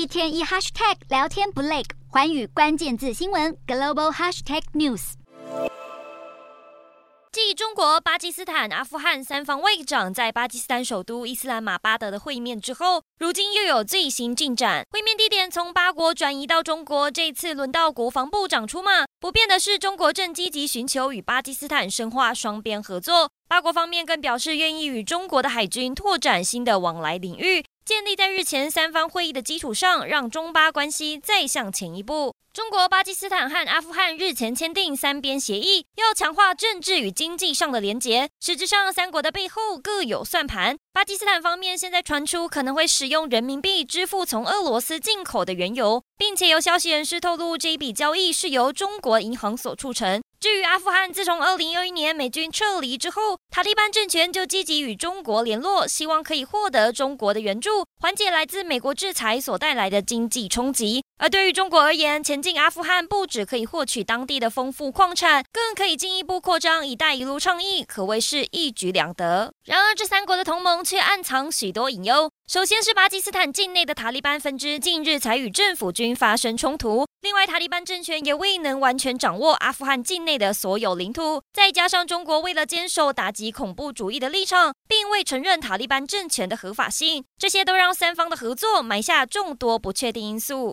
一天一 hashtag 聊天不累，环宇关键字新闻 global hashtag news。继中国、巴基斯坦、阿富汗三方外长在巴基斯坦首都伊斯兰马巴德的会面之后，如今又有最新进展。会面地点从巴国转移到中国，这次轮到国防部长出马。不变的是，中国正积极寻求与巴基斯坦深化双边合作。巴国方面更表示愿意与中国的海军拓展新的往来领域。建立在日前三方会议的基础上，让中巴关系再向前一步。中国、巴基斯坦和阿富汗日前签订三边协议，要强化政治与经济上的连结。实质上，三国的背后各有算盘。巴基斯坦方面现在传出可能会使用人民币支付从俄罗斯进口的原油，并且有消息人士透露，这一笔交易是由中国银行所促成。至于阿富汗，自从二零二一年美军撤离之后，塔利班政权就积极与中国联络，希望可以获得中国的援助，缓解来自美国制裁所带来的经济冲击。而对于中国而言，前进阿富汗不只可以获取当地的丰富矿产，更可以进一步扩张“一带一路”倡议，可谓是一举两得。然而，这三国的同盟却暗藏许多隐忧。首先是巴基斯坦境内的塔利班分支，近日才与政府军发生冲突。另外，塔利班政权也未能完全掌握阿富汗境内的所有领土。再加上中国为了坚守打击恐怖主义的立场，并未承认塔利班政权的合法性，这些都让三方的合作埋下众多不确定因素。